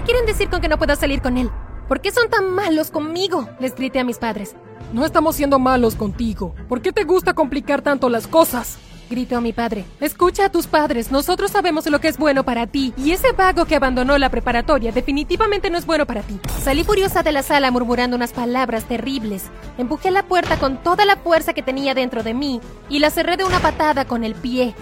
¿Qué quieren decir con que no puedo salir con él? ¿Por qué son tan malos conmigo? Les grité a mis padres. No estamos siendo malos contigo. ¿Por qué te gusta complicar tanto las cosas? gritó mi padre. Escucha a tus padres, nosotros sabemos lo que es bueno para ti, y ese vago que abandonó la preparatoria definitivamente no es bueno para ti. Salí furiosa de la sala murmurando unas palabras terribles. Empujé la puerta con toda la fuerza que tenía dentro de mí y la cerré de una patada con el pie.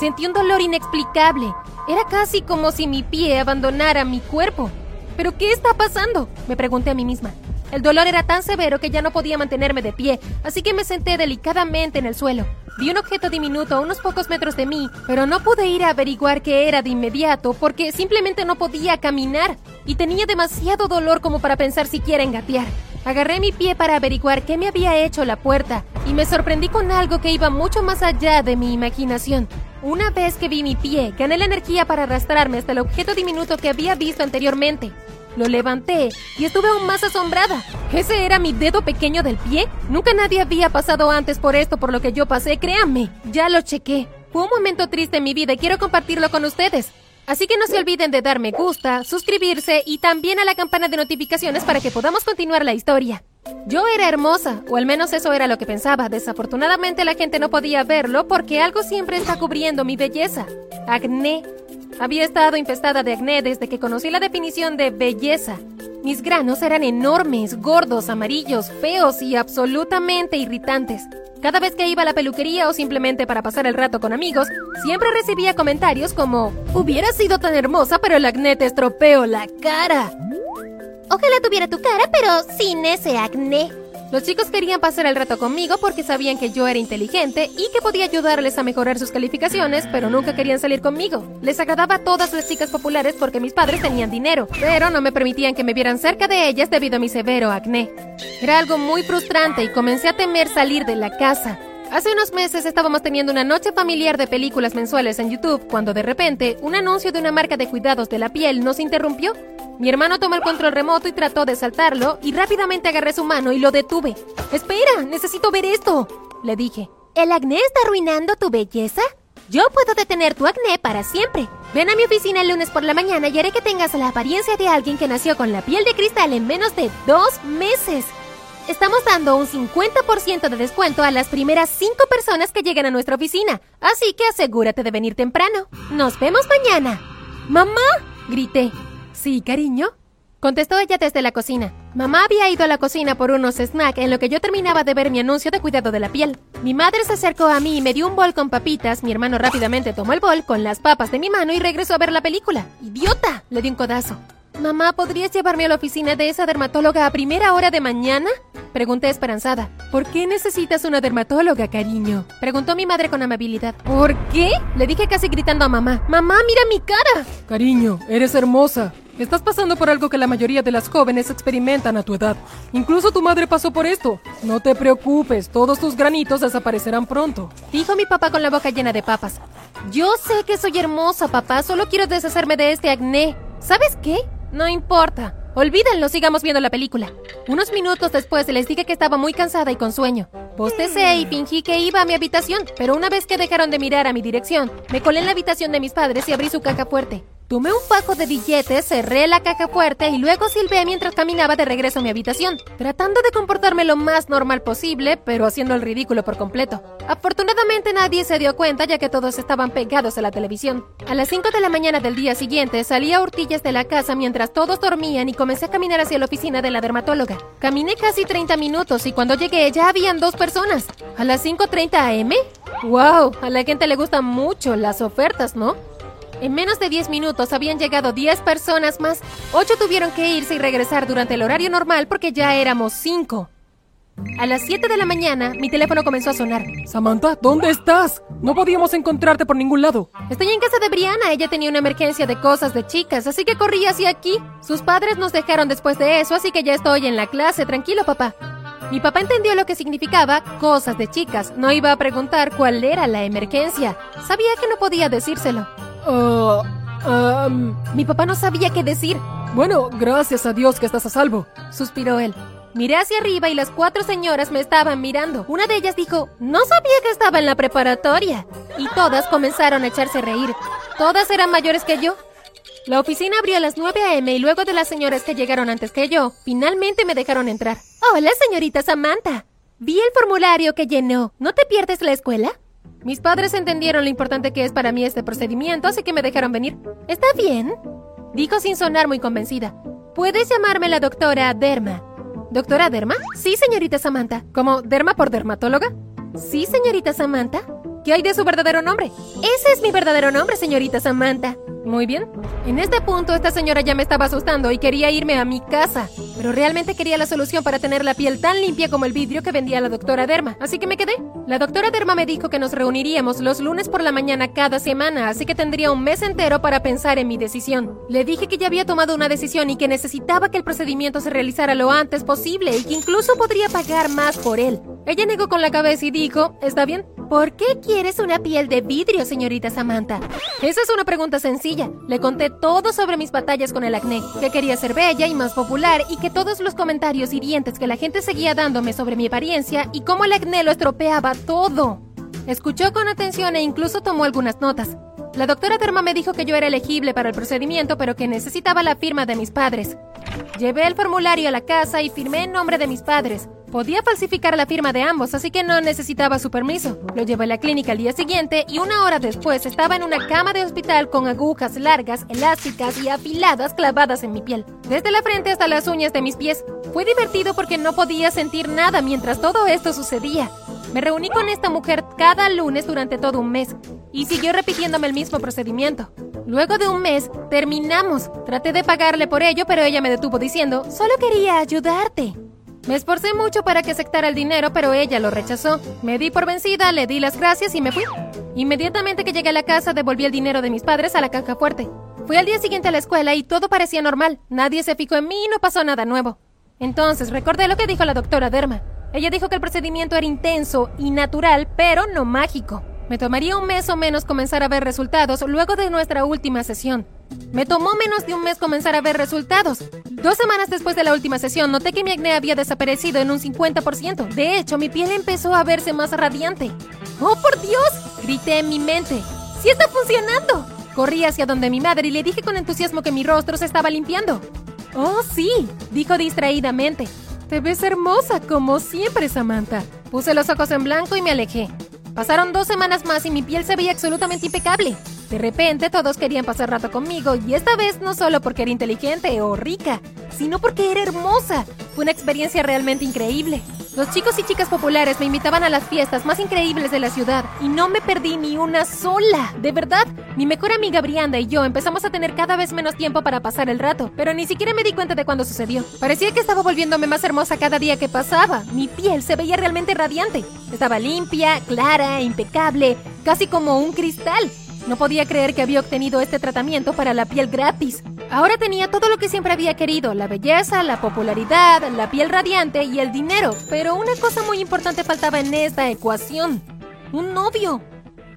Sentí un dolor inexplicable. Era casi como si mi pie abandonara mi cuerpo. ¿Pero qué está pasando? Me pregunté a mí misma. El dolor era tan severo que ya no podía mantenerme de pie, así que me senté delicadamente en el suelo. Vi un objeto diminuto a unos pocos metros de mí, pero no pude ir a averiguar qué era de inmediato porque simplemente no podía caminar y tenía demasiado dolor como para pensar siquiera en gatear. Agarré mi pie para averiguar qué me había hecho la puerta y me sorprendí con algo que iba mucho más allá de mi imaginación. Una vez que vi mi pie, gané la energía para arrastrarme hasta el objeto diminuto que había visto anteriormente. Lo levanté y estuve aún más asombrada. ¿Ese era mi dedo pequeño del pie? Nunca nadie había pasado antes por esto por lo que yo pasé, créanme. Ya lo chequé. Fue un momento triste en mi vida y quiero compartirlo con ustedes. Así que no se olviden de dar me gusta, suscribirse y también a la campana de notificaciones para que podamos continuar la historia. Yo era hermosa, o al menos eso era lo que pensaba. Desafortunadamente la gente no podía verlo porque algo siempre está cubriendo mi belleza. Acné. Había estado infestada de acné desde que conocí la definición de belleza. Mis granos eran enormes, gordos, amarillos, feos y absolutamente irritantes. Cada vez que iba a la peluquería o simplemente para pasar el rato con amigos, siempre recibía comentarios como, hubiera sido tan hermosa pero el acné te estropeó la cara. Ojalá tuviera tu cara, pero sin ese acné. Los chicos querían pasar el rato conmigo porque sabían que yo era inteligente y que podía ayudarles a mejorar sus calificaciones, pero nunca querían salir conmigo. Les agradaba a todas las chicas populares porque mis padres tenían dinero, pero no me permitían que me vieran cerca de ellas debido a mi severo acné. Era algo muy frustrante y comencé a temer salir de la casa. Hace unos meses estábamos teniendo una noche familiar de películas mensuales en YouTube cuando de repente un anuncio de una marca de cuidados de la piel nos interrumpió. Mi hermano tomó el control remoto y trató de saltarlo y rápidamente agarré su mano y lo detuve. Espera, necesito ver esto, le dije. ¿El acné está arruinando tu belleza? Yo puedo detener tu acné para siempre. Ven a mi oficina el lunes por la mañana y haré que tengas la apariencia de alguien que nació con la piel de cristal en menos de dos meses. Estamos dando un 50% de descuento a las primeras 5 personas que lleguen a nuestra oficina, así que asegúrate de venir temprano. Nos vemos mañana. ¡Mamá! grité. Sí, cariño. Contestó ella desde la cocina. Mamá había ido a la cocina por unos snacks en lo que yo terminaba de ver mi anuncio de cuidado de la piel. Mi madre se acercó a mí y me dio un bol con papitas. Mi hermano rápidamente tomó el bol con las papas de mi mano y regresó a ver la película. ¡Idiota! Le di un codazo. Mamá, ¿podrías llevarme a la oficina de esa dermatóloga a primera hora de mañana? Pregunté esperanzada. ¿Por qué necesitas una dermatóloga, cariño? Preguntó mi madre con amabilidad. ¿Por qué? Le dije casi gritando a mamá. Mamá, mira mi cara. Cariño, eres hermosa. Estás pasando por algo que la mayoría de las jóvenes experimentan a tu edad. Incluso tu madre pasó por esto. No te preocupes, todos tus granitos desaparecerán pronto. Dijo mi papá con la boca llena de papas. Yo sé que soy hermosa, papá. Solo quiero deshacerme de este acné. ¿Sabes qué? No importa. Olvídenlo, sigamos viendo la película. Unos minutos después les dije que estaba muy cansada y con sueño. Bostecé y fingí que iba a mi habitación, pero una vez que dejaron de mirar a mi dirección, me colé en la habitación de mis padres y abrí su caja fuerte. Tomé un fajo de billetes, cerré la caja fuerte y luego silbé mientras caminaba de regreso a mi habitación, tratando de comportarme lo más normal posible, pero haciendo el ridículo por completo. Afortunadamente nadie se dio cuenta ya que todos estaban pegados a la televisión. A las 5 de la mañana del día siguiente salí a hurtillas de la casa mientras todos dormían y comencé a caminar hacia la oficina de la dermatóloga. Caminé casi 30 minutos y cuando llegué ya habían dos personas. ¿A las 5.30 am? ¡Wow! A la gente le gustan mucho las ofertas, ¿no? En menos de 10 minutos habían llegado 10 personas más. 8 tuvieron que irse y regresar durante el horario normal porque ya éramos 5. A las 7 de la mañana, mi teléfono comenzó a sonar. Samantha, ¿dónde estás? No podíamos encontrarte por ningún lado. Estoy en casa de Brianna. Ella tenía una emergencia de cosas de chicas, así que corrí hacia aquí. Sus padres nos dejaron después de eso, así que ya estoy en la clase. Tranquilo, papá. Mi papá entendió lo que significaba cosas de chicas. No iba a preguntar cuál era la emergencia. Sabía que no podía decírselo. Ah, Mi papá no sabía qué decir. bueno, gracias a Dios que estás a salvo. Suspiró él. Miré hacia arriba y las cuatro señoras me estaban mirando. Una de ellas dijo, no sabía que estaba en la preparatoria. Y todas comenzaron a echarse a reír. Todas eran mayores que yo. La oficina abrió a las 9 a.m. y luego de las señoras que llegaron antes que yo, finalmente me dejaron entrar. Hola, señorita Samantha. Vi el formulario que llenó. ¿No te pierdes la escuela? Mis padres entendieron lo importante que es para mí este procedimiento, así que me dejaron venir. ¿Está bien? Dijo sin sonar muy convencida. Puedes llamarme la doctora Derma. ¿Doctora Derma? Sí, señorita Samantha. ¿Como Derma por dermatóloga? Sí, señorita Samantha. ¿Qué hay de su verdadero nombre? Ese es mi verdadero nombre, señorita Samantha. Muy bien. En este punto, esta señora ya me estaba asustando y quería irme a mi casa. Pero realmente quería la solución para tener la piel tan limpia como el vidrio que vendía la doctora Derma. Así que me quedé. La doctora Derma me dijo que nos reuniríamos los lunes por la mañana cada semana, así que tendría un mes entero para pensar en mi decisión. Le dije que ya había tomado una decisión y que necesitaba que el procedimiento se realizara lo antes posible y que incluso podría pagar más por él. Ella negó con la cabeza y dijo, está bien. ¿Por qué quieres una piel de vidrio, señorita Samantha? Esa es una pregunta sencilla. Le conté todo sobre mis batallas con el acné, que quería ser bella y más popular y que todos los comentarios hirientes que la gente seguía dándome sobre mi apariencia y cómo el acné lo estropeaba todo. Escuchó con atención e incluso tomó algunas notas. La doctora Derma me dijo que yo era elegible para el procedimiento, pero que necesitaba la firma de mis padres. Llevé el formulario a la casa y firmé en nombre de mis padres. Podía falsificar la firma de ambos, así que no necesitaba su permiso. Lo llevé a la clínica al día siguiente y una hora después estaba en una cama de hospital con agujas largas, elásticas y afiladas clavadas en mi piel, desde la frente hasta las uñas de mis pies. Fue divertido porque no podía sentir nada mientras todo esto sucedía. Me reuní con esta mujer cada lunes durante todo un mes y siguió repitiéndome el mismo procedimiento. Luego de un mes, terminamos. Traté de pagarle por ello, pero ella me detuvo diciendo, solo quería ayudarte. Me esforcé mucho para que aceptara el dinero, pero ella lo rechazó. Me di por vencida, le di las gracias y me fui. Inmediatamente que llegué a la casa, devolví el dinero de mis padres a la caja fuerte. Fui al día siguiente a la escuela y todo parecía normal. Nadie se fijó en mí y no pasó nada nuevo. Entonces recordé lo que dijo la doctora Derma. Ella dijo que el procedimiento era intenso y natural, pero no mágico. Me tomaría un mes o menos comenzar a ver resultados luego de nuestra última sesión. Me tomó menos de un mes comenzar a ver resultados. Dos semanas después de la última sesión noté que mi acné había desaparecido en un 50%. De hecho, mi piel empezó a verse más radiante. ¡Oh, por Dios! Grité en mi mente. ¡Sí está funcionando! Corrí hacia donde mi madre y le dije con entusiasmo que mi rostro se estaba limpiando. ¡Oh, sí! dijo distraídamente. Te ves hermosa, como siempre, Samantha. Puse los ojos en blanco y me alejé. Pasaron dos semanas más y mi piel se veía absolutamente impecable. De repente todos querían pasar rato conmigo y esta vez no solo porque era inteligente o rica, sino porque era hermosa. Fue una experiencia realmente increíble. Los chicos y chicas populares me invitaban a las fiestas más increíbles de la ciudad y no me perdí ni una sola. De verdad, mi mejor amiga Brianda y yo empezamos a tener cada vez menos tiempo para pasar el rato, pero ni siquiera me di cuenta de cuándo sucedió. Parecía que estaba volviéndome más hermosa cada día que pasaba. Mi piel se veía realmente radiante. Estaba limpia, clara, impecable, casi como un cristal. No podía creer que había obtenido este tratamiento para la piel gratis. Ahora tenía todo lo que siempre había querido, la belleza, la popularidad, la piel radiante y el dinero. Pero una cosa muy importante faltaba en esta ecuación. Un novio.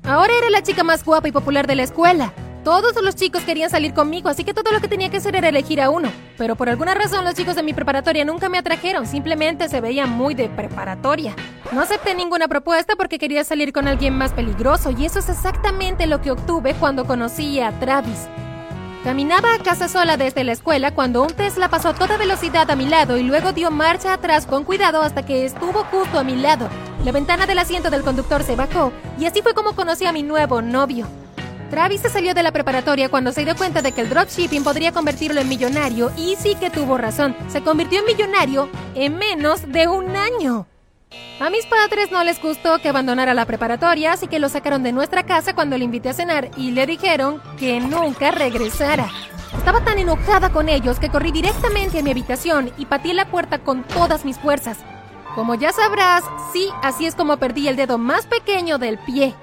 Ahora era la chica más guapa y popular de la escuela. Todos los chicos querían salir conmigo, así que todo lo que tenía que hacer era elegir a uno. Pero por alguna razón los chicos de mi preparatoria nunca me atrajeron, simplemente se veían muy de preparatoria. No acepté ninguna propuesta porque quería salir con alguien más peligroso y eso es exactamente lo que obtuve cuando conocí a Travis. Caminaba a casa sola desde la escuela cuando un Tesla pasó a toda velocidad a mi lado y luego dio marcha atrás con cuidado hasta que estuvo justo a mi lado. La ventana del asiento del conductor se bajó y así fue como conocí a mi nuevo novio. Travis se salió de la preparatoria cuando se dio cuenta de que el dropshipping podría convertirlo en millonario y sí que tuvo razón. Se convirtió en millonario en menos de un año. A mis padres no les gustó que abandonara la preparatoria, así que lo sacaron de nuestra casa cuando le invité a cenar y le dijeron que nunca regresara. Estaba tan enojada con ellos que corrí directamente a mi habitación y pateé la puerta con todas mis fuerzas. Como ya sabrás, sí, así es como perdí el dedo más pequeño del pie.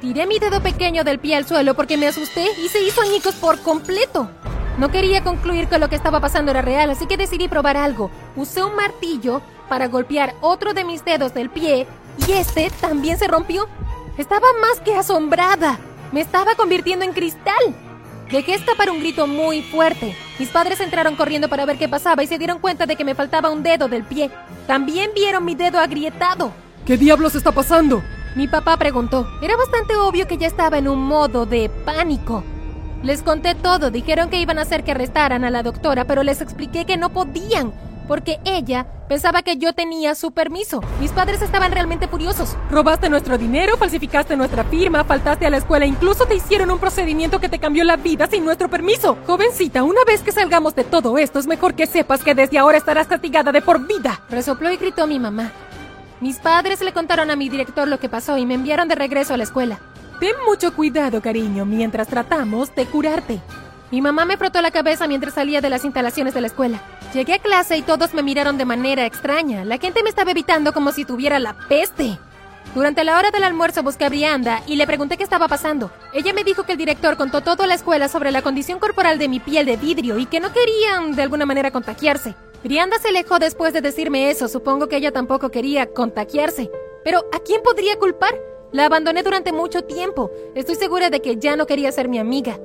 Tiré mi dedo pequeño del pie al suelo porque me asusté y se hizo añicos por completo. No quería concluir que lo que estaba pasando era real, así que decidí probar algo. Usé un martillo para golpear otro de mis dedos del pie y este también se rompió. Estaba más que asombrada. Me estaba convirtiendo en cristal. Dejé escapar un grito muy fuerte. Mis padres entraron corriendo para ver qué pasaba y se dieron cuenta de que me faltaba un dedo del pie. También vieron mi dedo agrietado. ¿Qué diablos está pasando? Mi papá preguntó. Era bastante obvio que ya estaba en un modo de pánico. Les conté todo, dijeron que iban a hacer que arrestaran a la doctora, pero les expliqué que no podían, porque ella pensaba que yo tenía su permiso. Mis padres estaban realmente furiosos. Robaste nuestro dinero, falsificaste nuestra firma, faltaste a la escuela, incluso te hicieron un procedimiento que te cambió la vida sin nuestro permiso. Jovencita, una vez que salgamos de todo esto, es mejor que sepas que desde ahora estarás castigada de por vida. Resopló y gritó mi mamá. Mis padres le contaron a mi director lo que pasó y me enviaron de regreso a la escuela. Ten mucho cuidado, cariño, mientras tratamos de curarte. Mi mamá me frotó la cabeza mientras salía de las instalaciones de la escuela. Llegué a clase y todos me miraron de manera extraña. La gente me estaba evitando como si tuviera la peste. Durante la hora del almuerzo busqué a Brianda y le pregunté qué estaba pasando. Ella me dijo que el director contó todo a la escuela sobre la condición corporal de mi piel de vidrio y que no querían de alguna manera contagiarse. Brianda se alejó después de decirme eso. Supongo que ella tampoco quería contagiarse. Pero ¿a quién podría culpar? La abandoné durante mucho tiempo. Estoy segura de que ya no quería ser mi amiga.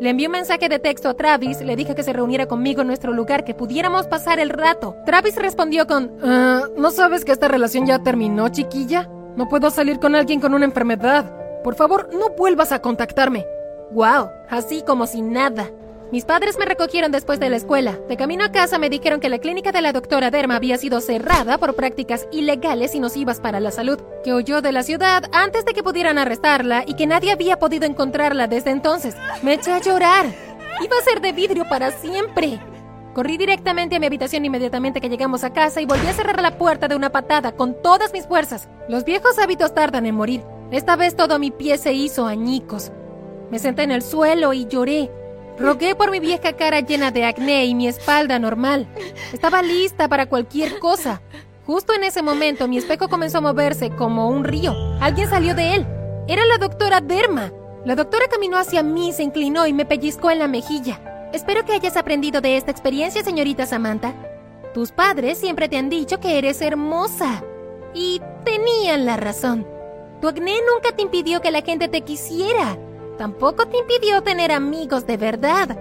Le envié un mensaje de texto a Travis, le dije que se reuniera conmigo en nuestro lugar, que pudiéramos pasar el rato. Travis respondió con, ah, ¿no sabes que esta relación ya terminó, chiquilla? No puedo salir con alguien con una enfermedad. Por favor, no vuelvas a contactarme. Wow, así como si nada. Mis padres me recogieron después de la escuela. De camino a casa me dijeron que la clínica de la doctora Derma había sido cerrada por prácticas ilegales y nocivas para la salud, que huyó de la ciudad antes de que pudieran arrestarla y que nadie había podido encontrarla desde entonces. Me eché a llorar. Iba a ser de vidrio para siempre. Corrí directamente a mi habitación inmediatamente que llegamos a casa y volví a cerrar la puerta de una patada con todas mis fuerzas. Los viejos hábitos tardan en morir. Esta vez todo mi pie se hizo añicos. Me senté en el suelo y lloré. Rogué por mi vieja cara llena de acné y mi espalda normal. Estaba lista para cualquier cosa. Justo en ese momento mi espejo comenzó a moverse como un río. Alguien salió de él. Era la doctora Derma. La doctora caminó hacia mí, se inclinó y me pellizcó en la mejilla. Espero que hayas aprendido de esta experiencia, señorita Samantha. Tus padres siempre te han dicho que eres hermosa. Y tenían la razón. Tu acné nunca te impidió que la gente te quisiera tampoco te impidió tener amigos de verdad.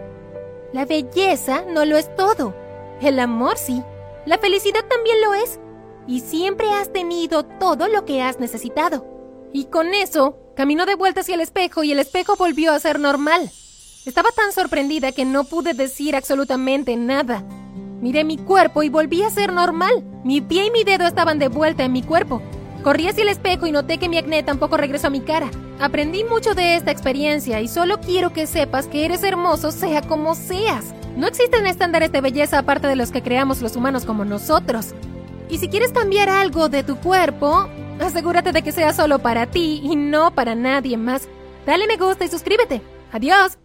La belleza no lo es todo. El amor sí. La felicidad también lo es. Y siempre has tenido todo lo que has necesitado. Y con eso, caminó de vuelta hacia el espejo y el espejo volvió a ser normal. Estaba tan sorprendida que no pude decir absolutamente nada. Miré mi cuerpo y volví a ser normal. Mi pie y mi dedo estaban de vuelta en mi cuerpo. Corrí hacia el espejo y noté que mi acné tampoco regresó a mi cara. Aprendí mucho de esta experiencia y solo quiero que sepas que eres hermoso sea como seas. No existen estándares de belleza aparte de los que creamos los humanos como nosotros. Y si quieres cambiar algo de tu cuerpo, asegúrate de que sea solo para ti y no para nadie más. Dale me gusta y suscríbete. Adiós.